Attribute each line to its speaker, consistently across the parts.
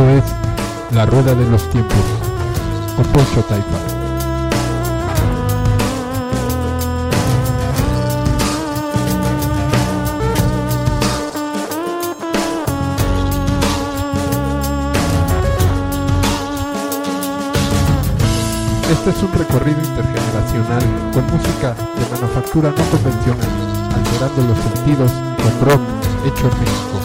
Speaker 1: Es La Rueda de los Tiempos con Poncho Taipa. Este es un recorrido intergeneracional con música de manufactura no convencional, alterando los sentidos con rock hecho en México.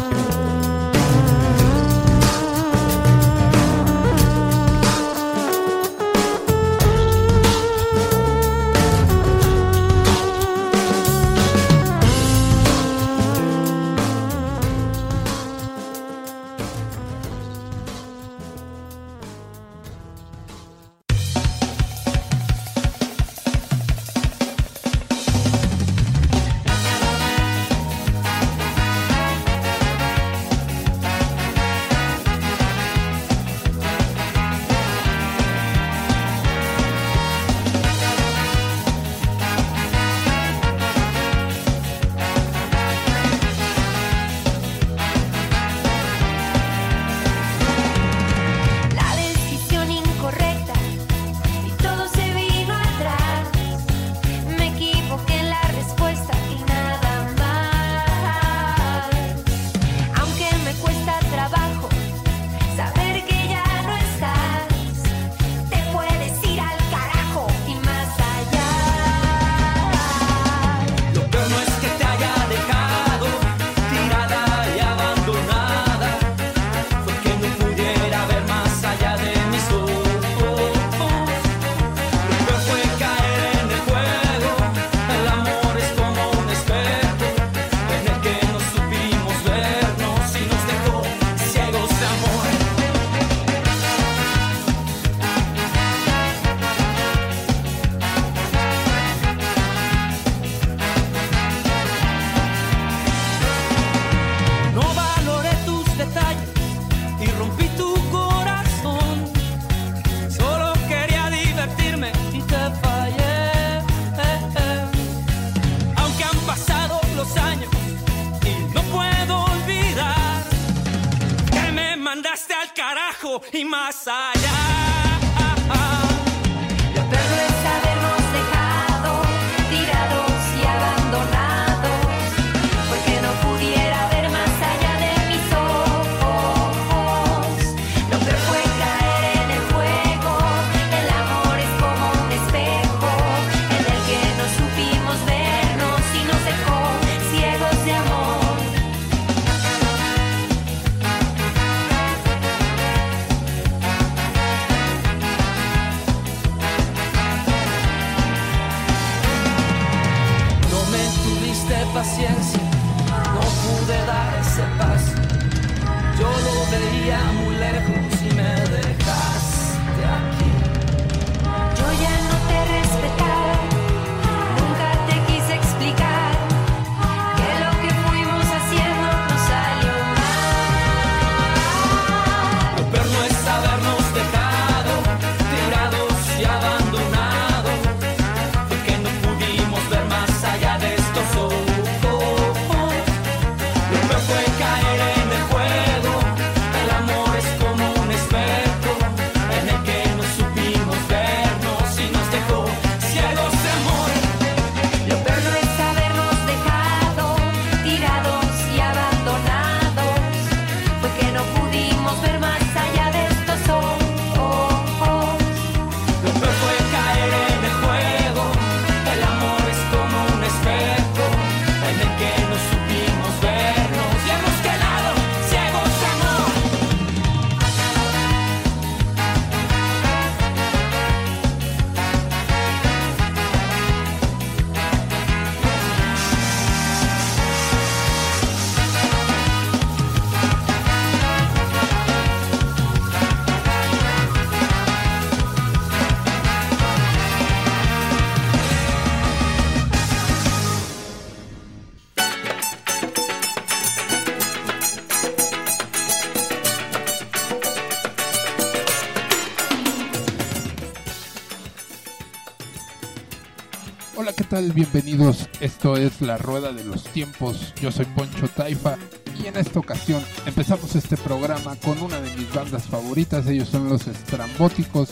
Speaker 2: Bienvenidos, esto es La Rueda de los Tiempos, yo soy Poncho Taifa y en esta ocasión empezamos este programa con una de mis bandas favoritas, ellos son los Estrambóticos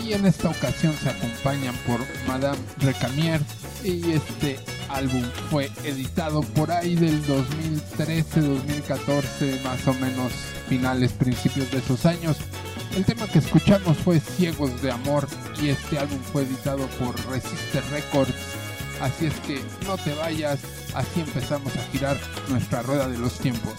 Speaker 2: y en esta ocasión se acompañan por Madame Recamier y este álbum fue editado por ahí del 2013-2014 más o menos finales, principios de esos años. El tema que escuchamos fue Ciegos de Amor y este álbum fue editado por Resiste Records. Así es que no te vayas, así empezamos a girar nuestra rueda de los tiempos.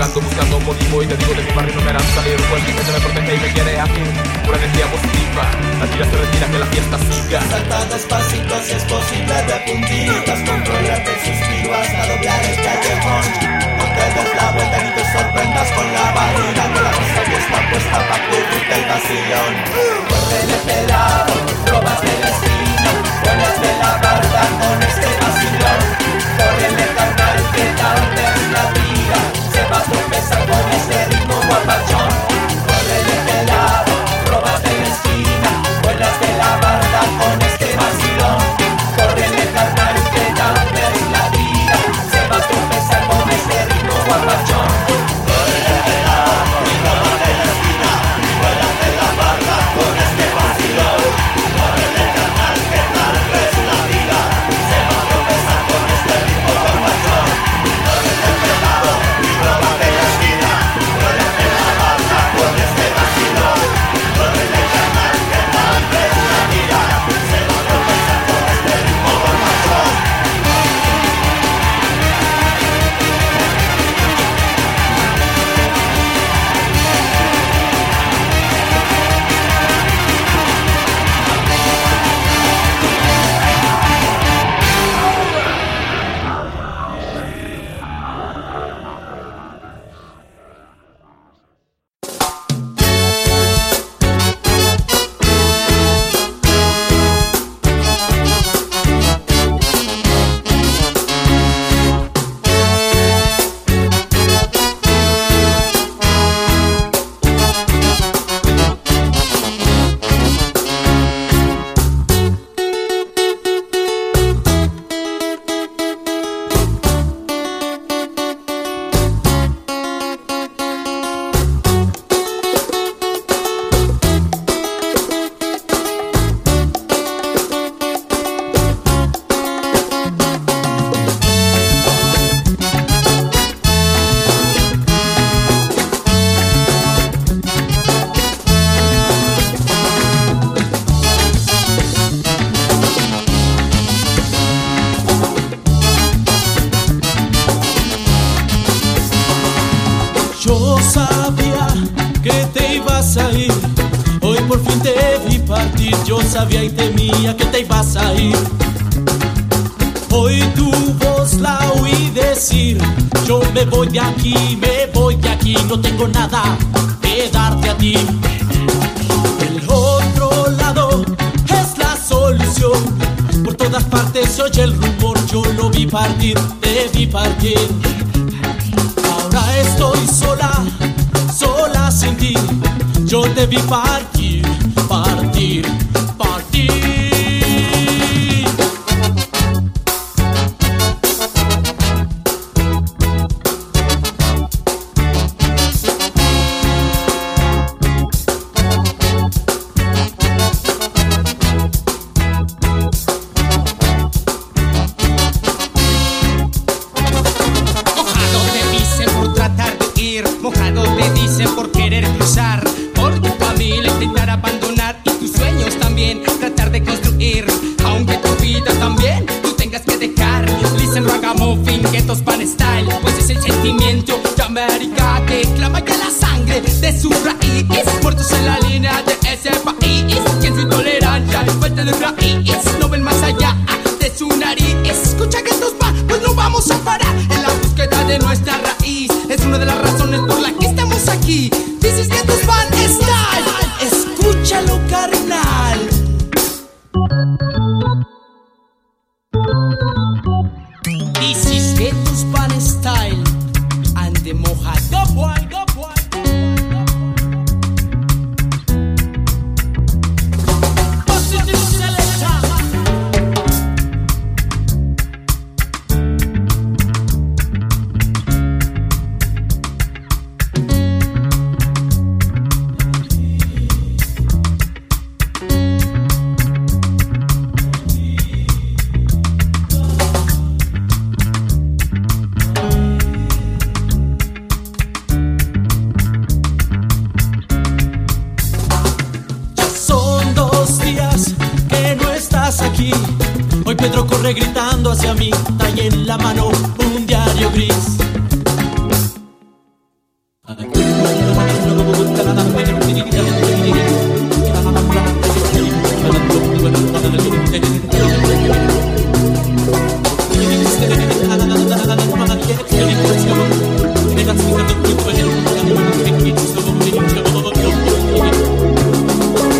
Speaker 3: buscando, buscando un motivo Y te digo de mi barrio no me harán salir Un buen que me protege y me quiere aquí Pura energía positiva. La tira se retira, que la fiesta siga.
Speaker 4: Saltados pasitos si es posible de puntitas Controlarte el suspiro hasta doblar el callejón. No te des la vuelta ni te sorprendas con la barriga Que la cosa ya está puesta para cubrirte el vacilón. Corre de este lado, robas destino Pones de la barra con este vacilón. about John.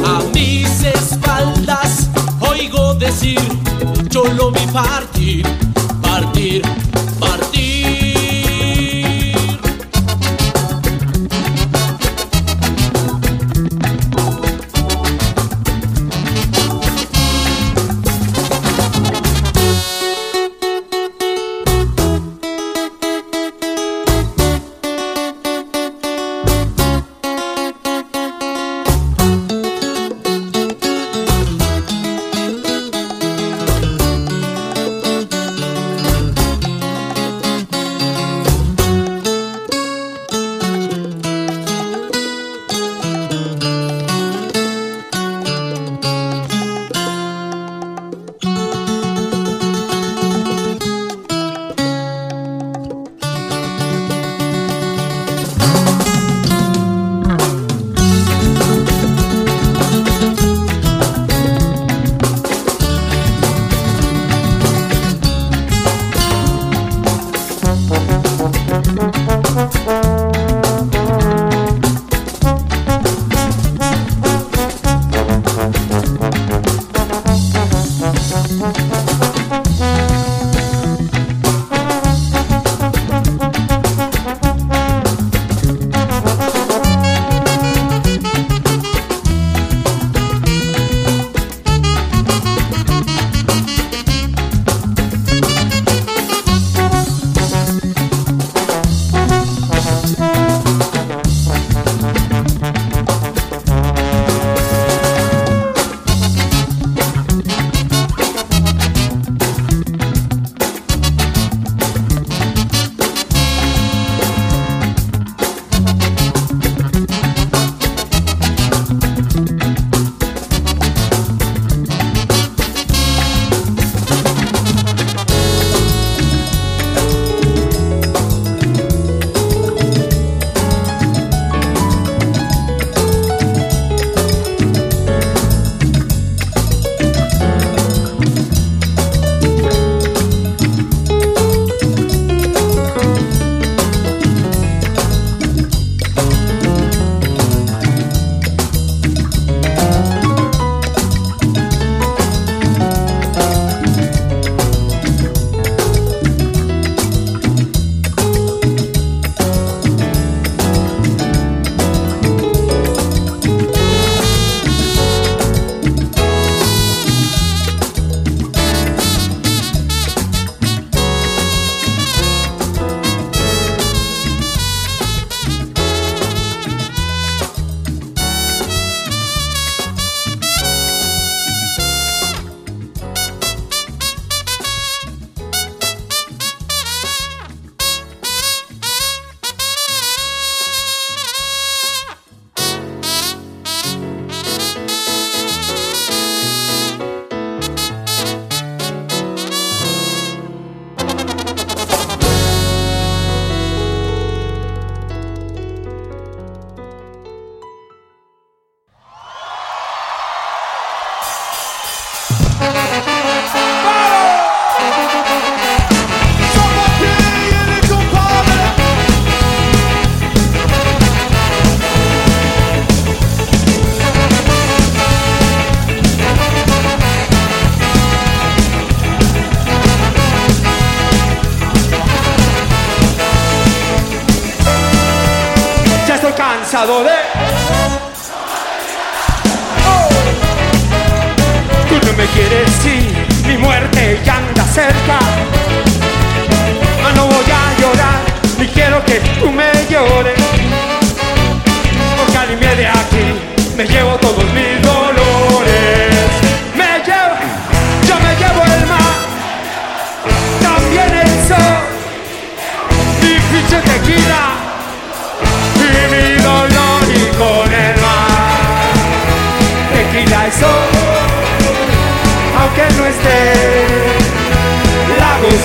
Speaker 4: A
Speaker 5: mis espaldas oigo decir, yo lo vi partir,
Speaker 6: de. Oh. Tú no me quieres ir, mi muerte ya anda cerca. Ah, no voy a llorar, ni quiero que tú me llores. Porque al irme de aquí me llevo todos mis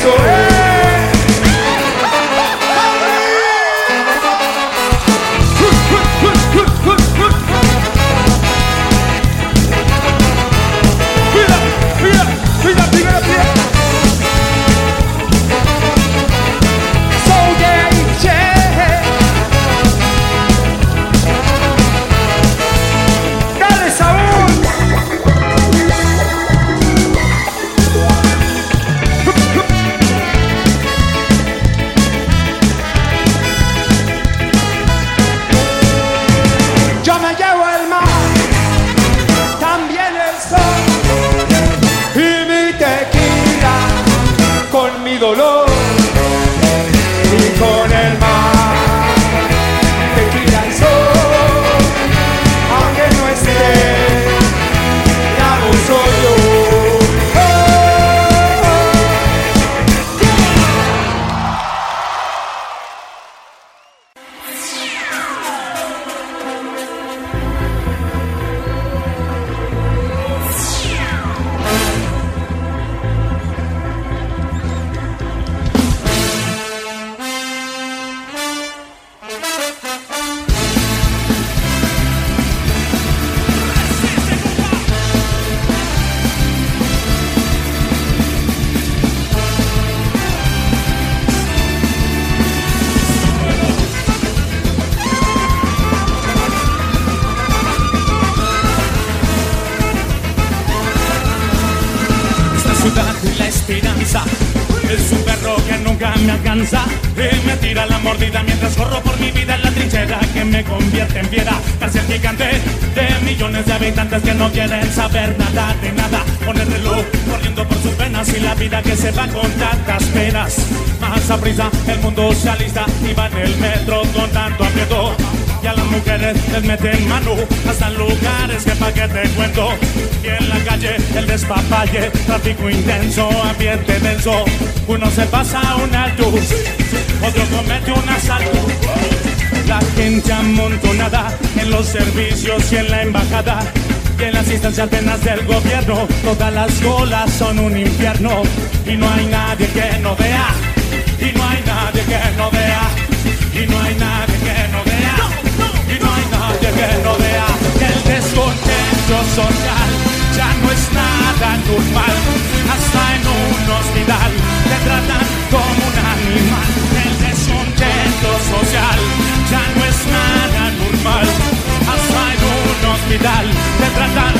Speaker 6: la
Speaker 7: tráfico intenso, ambiente denso. Uno se pasa un alto, otro comete un asalto. La gente amontonada en los servicios y en la embajada. Y en las instancias penas del gobierno, todas las colas son un infierno. Y no hay nadie que no vea, y no hay nadie que no vea, y no hay nadie que no vea, y no hay nadie que no vea. El descontento social ya no está normal, hasta en un hospital te tratan como un animal. El descontento social ya no es nada normal, hasta en un hospital te tratan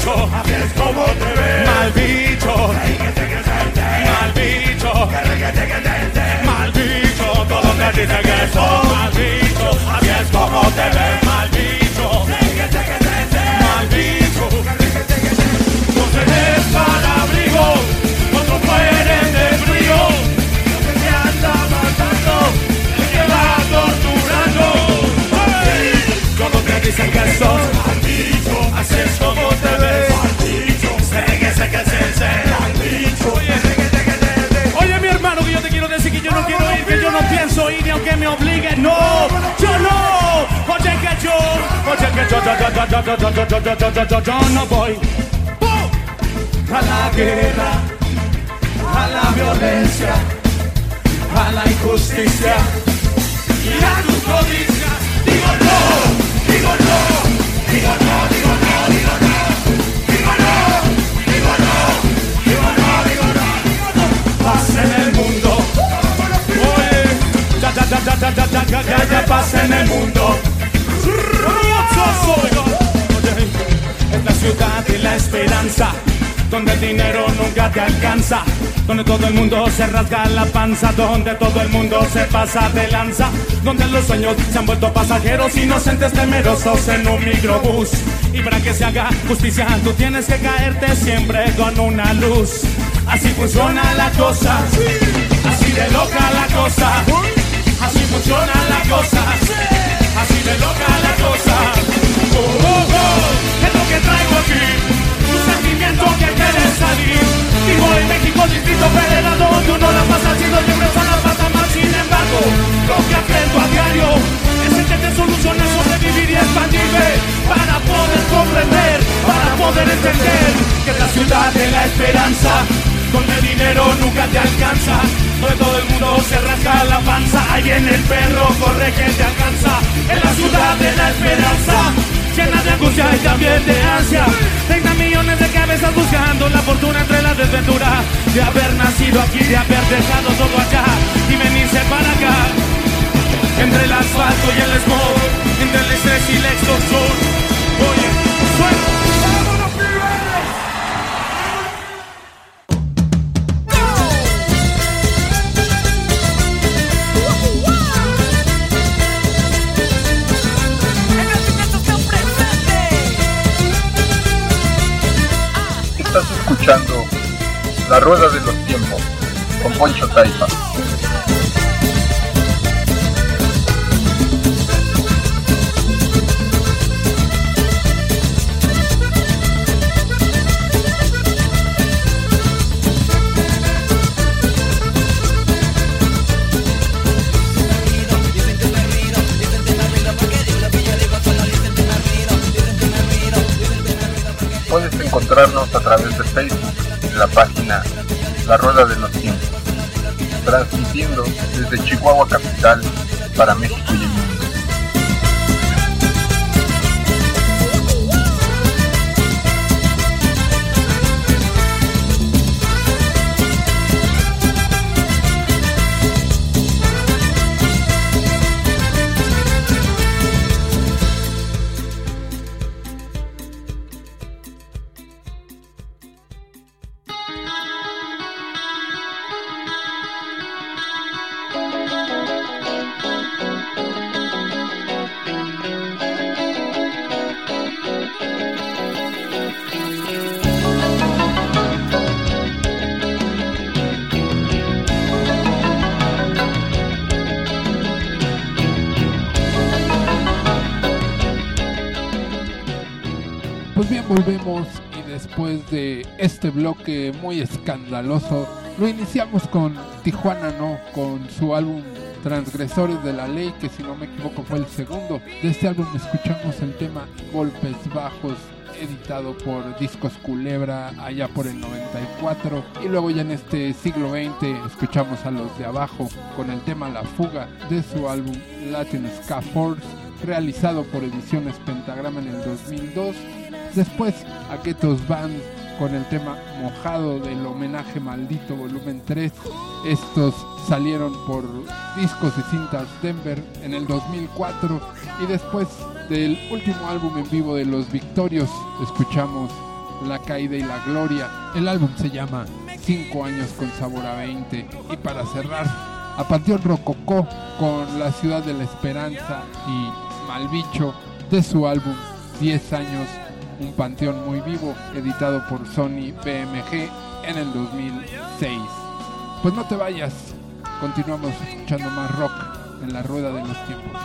Speaker 7: bicho,
Speaker 8: así es como te ves.
Speaker 7: Mal bicho, mal bicho, mal bicho, todo
Speaker 8: me dice que soy
Speaker 7: mal bicho,
Speaker 8: así es como te ves.
Speaker 7: Mal bicho, mal bicho, no tenés para abrigo, cuando mueren de frío,
Speaker 8: que te anda matando,
Speaker 7: va torturando, todo te dicen que soy pienso ir aunque me obliguen. No, yo no. Oye que yo, oye que yo, yo, yo, yo, yo, yo, yo, yo, yo, yo, yo, yo no voy a la guerra, a la violencia, a la injusticia y a tu codicia. Digo no, digo no, digo no, digo no, digo no. que pasa en el mundo. Es la ciudad de la esperanza, donde el dinero nunca te alcanza, donde todo el mundo se rasga la panza, donde todo el mundo se pasa de lanza, donde los sueños se han vuelto pasajeros, inocentes temerosos en un microbús. Y para que se haga justicia, tú tienes que caerte siempre con una luz. Así funciona la cosa, así de loca la cosa funciona la cosa, así de loca la cosa. Oh, oh, oh, es lo que traigo aquí, un sentimiento que quiere salir. Vivo en México, distrito federal, donde uno la pasa haciendo siempre la pasa mal. Sin embargo, lo que aprendo a diario es entender soluciones, sobrevivir y expandirme para poder comprender, para poder entender que la ciudad de la esperanza, donde el dinero nunca te alcanza, donde todo el mundo se rasca la panza, ahí viene el perro, corre que te alcanza, en la ciudad de la esperanza. Llena de angustia y también de ansia. 30 millones de cabezas buscando la fortuna entre la desventura De haber nacido aquí, de haber dejado todo allá. Y venirse para acá. Entre el asfalto y el smog Entre el estrés y la extorsión. Oye, suena
Speaker 9: escuchando La Rueda de los Tiempos con Poncho Taifa. Encontrarnos a través de Facebook la página La Rueda de los Tiempos, transmitiendo desde Chihuahua Capital para México y
Speaker 10: bloque muy escandaloso, lo iniciamos con Tijuana No, con su álbum Transgresores de la Ley, que si no me equivoco fue el segundo. De este álbum escuchamos el tema Golpes Bajos, editado por Discos Culebra allá por el 94. Y luego ya en este siglo XX escuchamos a los de abajo con el tema La Fuga de su álbum Latin Ska Force, realizado por Ediciones Pentagrama en el 2002. Después a Ketos Band con el tema Mojado del homenaje maldito volumen 3. Estos salieron por discos y cintas Denver en el 2004 y después del último álbum en vivo de Los Victorios escuchamos La Caída y la Gloria. El álbum se llama 5 años con sabor a 20 y para cerrar a Panteón Rococó con La Ciudad de la Esperanza y Malbicho de su álbum 10 años un panteón muy vivo, editado por Sony BMG en el 2006. Pues no te vayas, continuamos escuchando más rock en la rueda de los tiempos.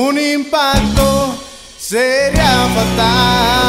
Speaker 11: Un
Speaker 12: impacto sería fatal.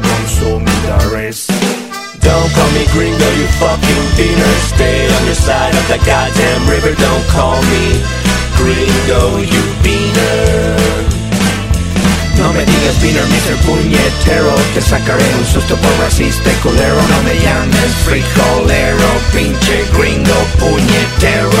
Speaker 13: Ustedes son consumidores.
Speaker 14: Don't call me gringo, you fucking beaner. Stay on your side of the goddamn river. Don't call me gringo, you beaner.
Speaker 13: No me digas beaner, Mr. Puñetero Te sacaré un susto por racista culero No me llames frijolero Pinche gringo puñetero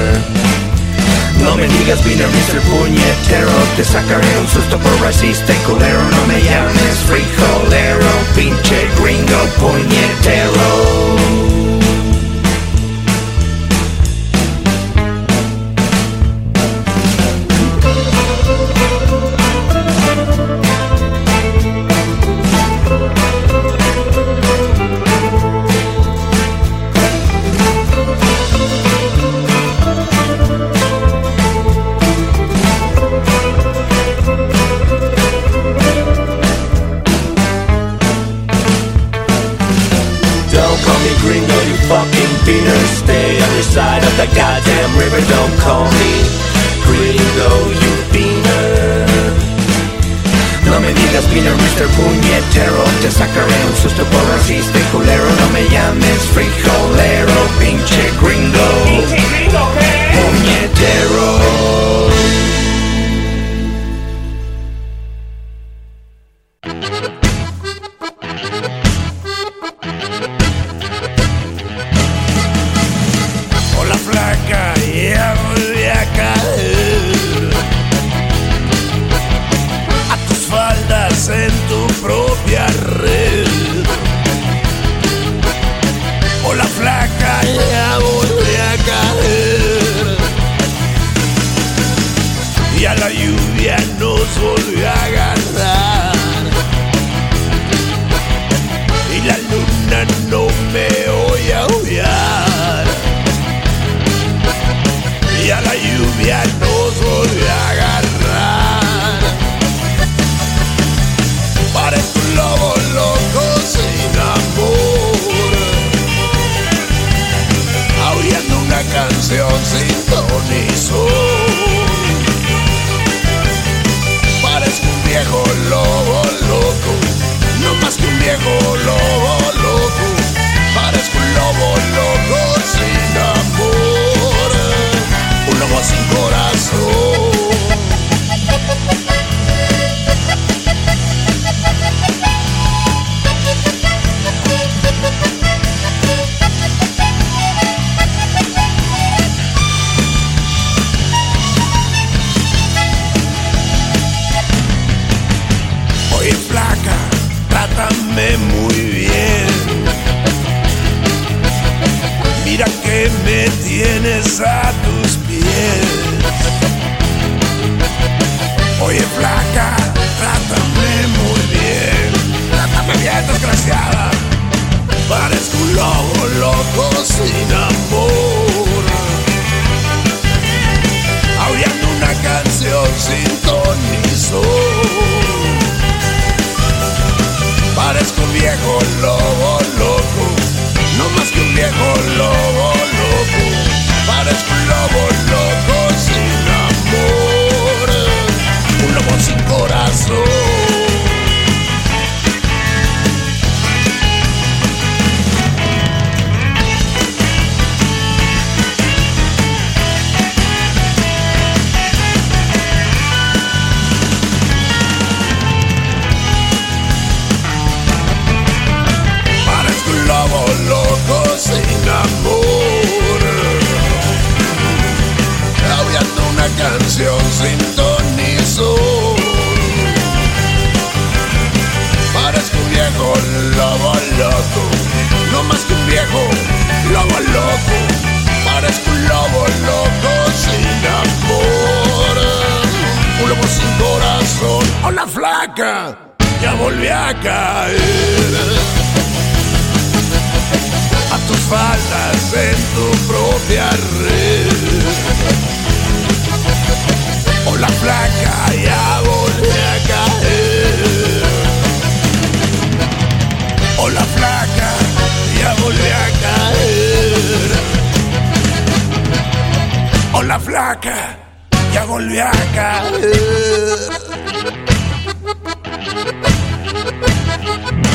Speaker 13: No me digas beaner, Mr. Puñetero Te sacaré un susto por racista y culero No me llames frijolero Pinche gringo puñetero
Speaker 14: Gringo, you fucking beaner. Stay on your side of the goddamn river. Don't call me gringo, you beaner.
Speaker 13: No me digas beaner, Mr. Puñetero Te sacaré un susto por racista y culero No me llames frijolero Pinche gringo Puñetero
Speaker 15: trátame muy bien. Mira que me tienes a tus pies. Oye flaca, trátame muy bien. Trátame bien, desgraciada. Parezco un lobo loco sin amor. Aullando una canción sin ton más que un viejo lobo loco, no más que un viejo lobo loco, parezco un lobo loco. ya volví a caer. A tus faldas en tu propia red. O la placa, ya volví a caer. O la placa, ya volví a caer. O la flaca, ya volví a caer.
Speaker 16: Thank you.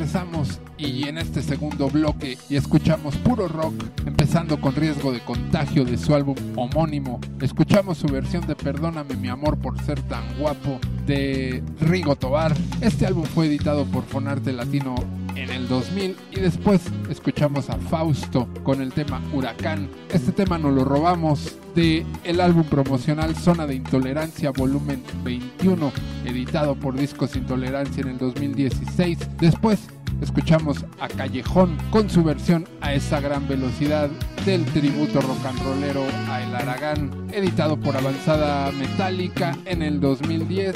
Speaker 16: regresamos y en este segundo bloque y escuchamos puro rock, empezando con riesgo de contagio de su álbum homónimo. Escuchamos su versión de Perdóname mi amor por ser tan guapo de Rigo Tobar. Este álbum fue editado por Fonarte Latino en el 2000 y después escuchamos a Fausto con el tema Huracán. Este tema nos lo robamos de el álbum promocional Zona de Intolerancia volumen 21 editado por Discos Intolerancia en el 2016. Después
Speaker 10: escuchamos a Callejón con su versión a esa gran velocidad del tributo rock and rollero a El Aragán, editado por Avanzada Metálica en el 2010.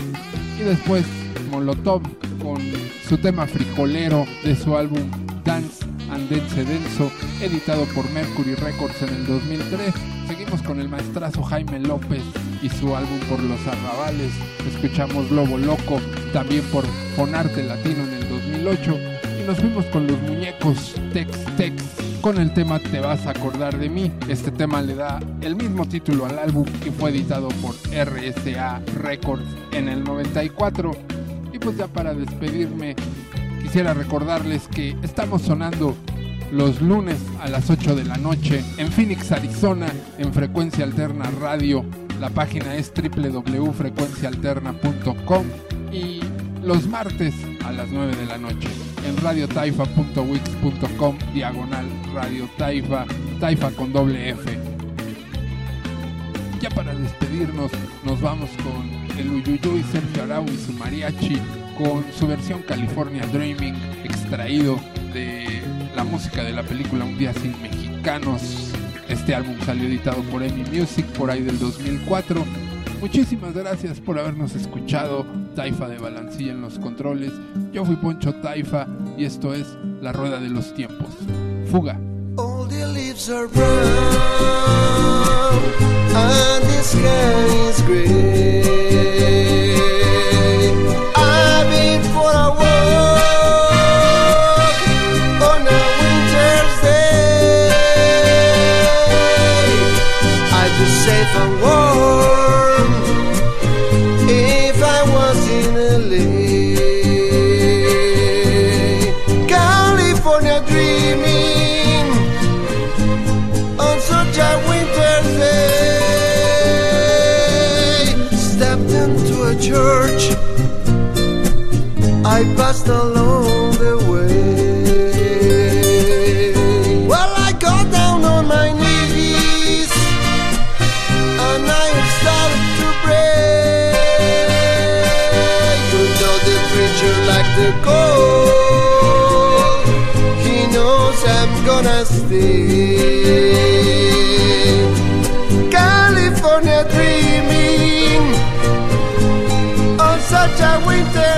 Speaker 10: Y después Molotov con su tema frijolero de su álbum Dance and Dance Denso, editado por Mercury Records en el 2003. Seguimos con el maestrazo Jaime López y su álbum Por los Arrabales. Escuchamos Lobo Loco, también por Fonarte Latino en el 2008. Nos fuimos con los muñecos Tex Tex con el tema Te vas a acordar de mí. Este tema le da el mismo título al álbum y fue editado por RSA Records en el 94. Y pues ya para despedirme, quisiera recordarles que estamos sonando los lunes a las 8 de la noche en Phoenix, Arizona, en Frecuencia Alterna Radio. La página es www.frecuencialterna.com y los martes a las 9 de la noche en radiotaifa.wix.com diagonal Radio Taifa, Taifa con doble F. Ya para despedirnos nos vamos con el Uyuyuy Sergio Arau y su mariachi con su versión California Dreaming extraído de la música de la película Un día sin mexicanos. Este álbum salió editado por Emi Music por ahí del 2004. Muchísimas gracias por habernos escuchado. Taifa de Balancilla en los controles. Yo fui Poncho Taifa y esto es La Rueda de los Tiempos. Fuga.
Speaker 12: Passed along the way. Well, I got down on my knees and I started to pray. You know the preacher like the gold. He knows I'm gonna stay. California dreaming on such a winter's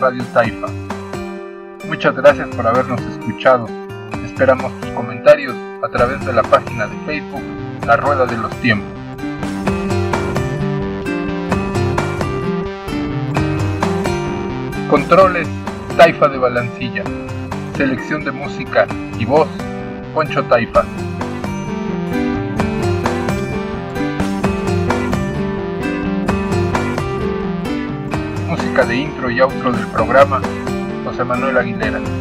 Speaker 9: Radio Taifa. Muchas gracias por habernos escuchado. Esperamos tus comentarios a través de la página de Facebook La Rueda de los Tiempos. Controles Taifa de Balancilla. Selección de música y voz Poncho Taifa. De intro y outro del programa José Manuel Aguilera.